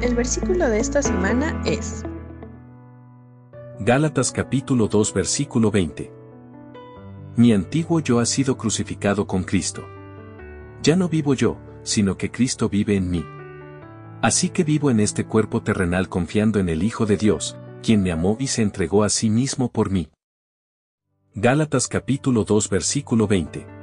El versículo de esta semana es Gálatas capítulo 2 versículo 20. Mi antiguo yo ha sido crucificado con Cristo. Ya no vivo yo, sino que Cristo vive en mí. Así que vivo en este cuerpo terrenal confiando en el Hijo de Dios, quien me amó y se entregó a sí mismo por mí. Gálatas capítulo 2 versículo 20.